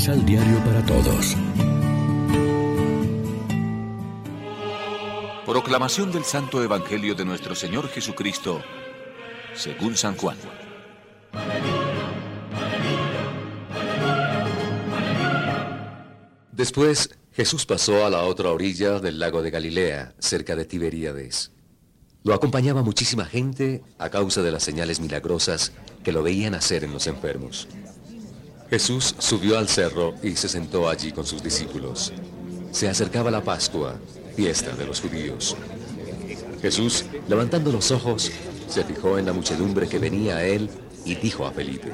Misal Diario para Todos. Proclamación del Santo Evangelio de nuestro Señor Jesucristo, según San Juan. Después, Jesús pasó a la otra orilla del lago de Galilea, cerca de Tiberíades. Lo acompañaba muchísima gente a causa de las señales milagrosas que lo veían hacer en los enfermos. Jesús subió al cerro y se sentó allí con sus discípulos. Se acercaba la Pascua, fiesta de los judíos. Jesús, levantando los ojos, se fijó en la muchedumbre que venía a él y dijo a Felipe,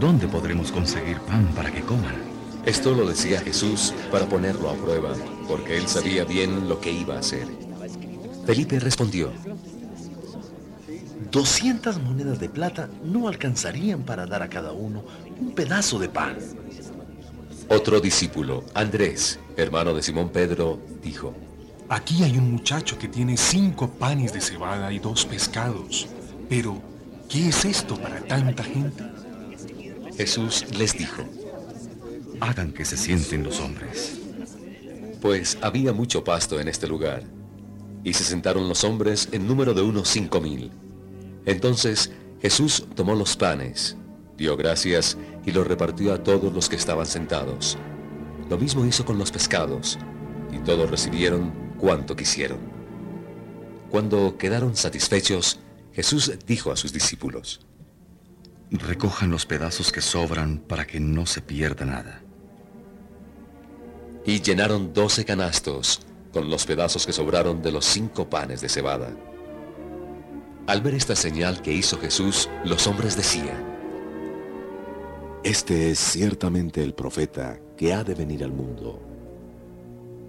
¿Dónde podremos conseguir pan para que coman? Esto lo decía Jesús para ponerlo a prueba, porque él sabía bien lo que iba a hacer. Felipe respondió, 200 monedas de plata no alcanzarían para dar a cada uno un pedazo de pan. Otro discípulo, Andrés, hermano de Simón Pedro, dijo, Aquí hay un muchacho que tiene cinco panes de cebada y dos pescados. Pero, ¿qué es esto para tanta gente? Jesús les dijo, Hagan que se sienten los hombres. Pues había mucho pasto en este lugar, y se sentaron los hombres en número de unos cinco mil. Entonces Jesús tomó los panes, dio gracias y los repartió a todos los que estaban sentados. Lo mismo hizo con los pescados, y todos recibieron cuanto quisieron. Cuando quedaron satisfechos, Jesús dijo a sus discípulos, Recojan los pedazos que sobran para que no se pierda nada. Y llenaron doce canastos con los pedazos que sobraron de los cinco panes de cebada. Al ver esta señal que hizo Jesús, los hombres decían, Este es ciertamente el profeta que ha de venir al mundo.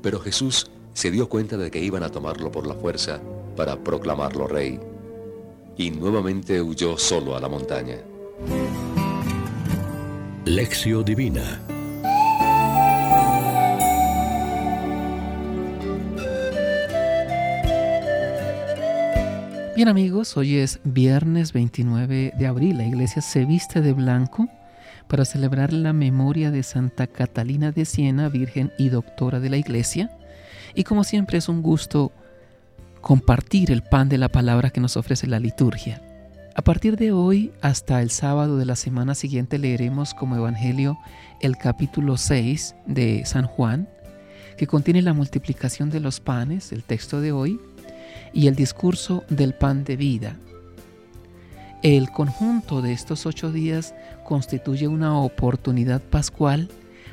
Pero Jesús se dio cuenta de que iban a tomarlo por la fuerza para proclamarlo rey, y nuevamente huyó solo a la montaña. Lección Divina Bien amigos, hoy es viernes 29 de abril. La iglesia se viste de blanco para celebrar la memoria de Santa Catalina de Siena, Virgen y Doctora de la Iglesia. Y como siempre es un gusto compartir el pan de la palabra que nos ofrece la liturgia. A partir de hoy hasta el sábado de la semana siguiente leeremos como Evangelio el capítulo 6 de San Juan, que contiene la multiplicación de los panes, el texto de hoy, y el discurso del pan de vida. El conjunto de estos ocho días constituye una oportunidad pascual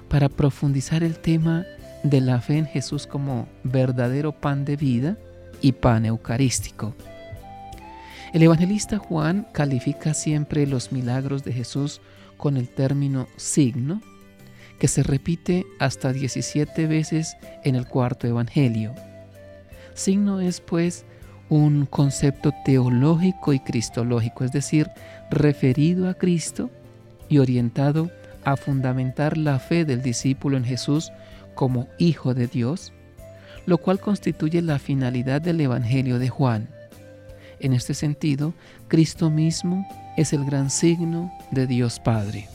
para profundizar el tema de la fe en Jesús como verdadero pan de vida y pan eucarístico. El evangelista Juan califica siempre los milagros de Jesús con el término signo, que se repite hasta 17 veces en el cuarto evangelio. Signo es pues un concepto teológico y cristológico, es decir, referido a Cristo y orientado a fundamentar la fe del discípulo en Jesús como Hijo de Dios, lo cual constituye la finalidad del Evangelio de Juan. En este sentido, Cristo mismo es el gran signo de Dios Padre.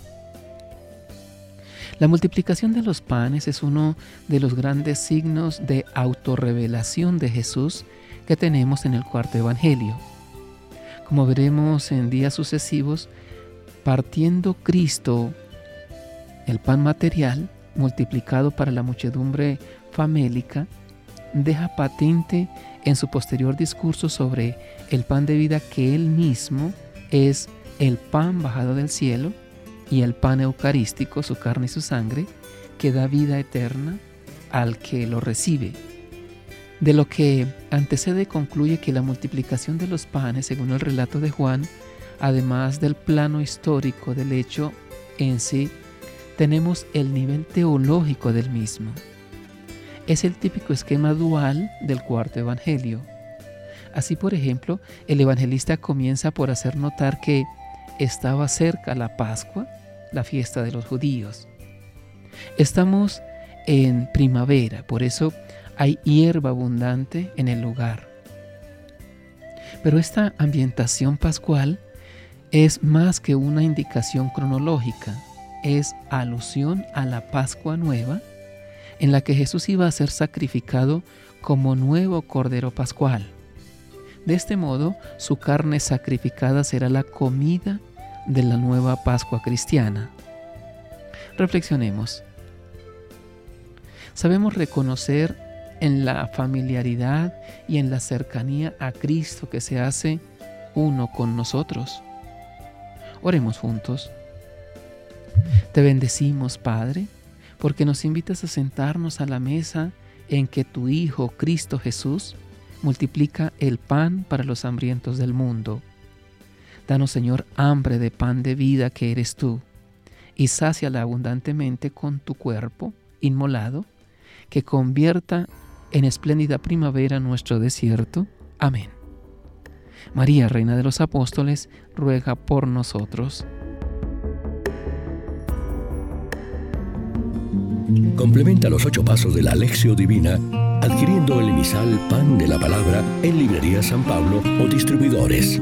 La multiplicación de los panes es uno de los grandes signos de autorrevelación de Jesús que tenemos en el cuarto Evangelio. Como veremos en días sucesivos, partiendo Cristo el pan material multiplicado para la muchedumbre famélica, deja patente en su posterior discurso sobre el pan de vida que él mismo es el pan bajado del cielo y el pan eucarístico, su carne y su sangre, que da vida eterna al que lo recibe. De lo que antecede concluye que la multiplicación de los panes, según el relato de Juan, además del plano histórico del hecho en sí, tenemos el nivel teológico del mismo. Es el típico esquema dual del cuarto evangelio. Así, por ejemplo, el evangelista comienza por hacer notar que estaba cerca la Pascua, la fiesta de los judíos. Estamos en primavera, por eso hay hierba abundante en el lugar. Pero esta ambientación pascual es más que una indicación cronológica. es alusión a la Pascua Nueva, en la que Jesús iba a ser sacrificado como nuevo Cordero Pascual. De este modo, su carne sacrificada será la comida de la nueva Pascua cristiana. Reflexionemos. Sabemos reconocer en la familiaridad y en la cercanía a Cristo que se hace uno con nosotros. Oremos juntos. Te bendecimos, Padre, porque nos invitas a sentarnos a la mesa en que tu Hijo, Cristo Jesús, multiplica el pan para los hambrientos del mundo. Danos, Señor, hambre de pan de vida que eres tú, y sáciala abundantemente con tu cuerpo inmolado, que convierta en espléndida primavera nuestro desierto. Amén. María, Reina de los Apóstoles, ruega por nosotros. Complementa los ocho pasos de la Alexio Divina adquiriendo el emisal Pan de la Palabra en Librería San Pablo o distribuidores.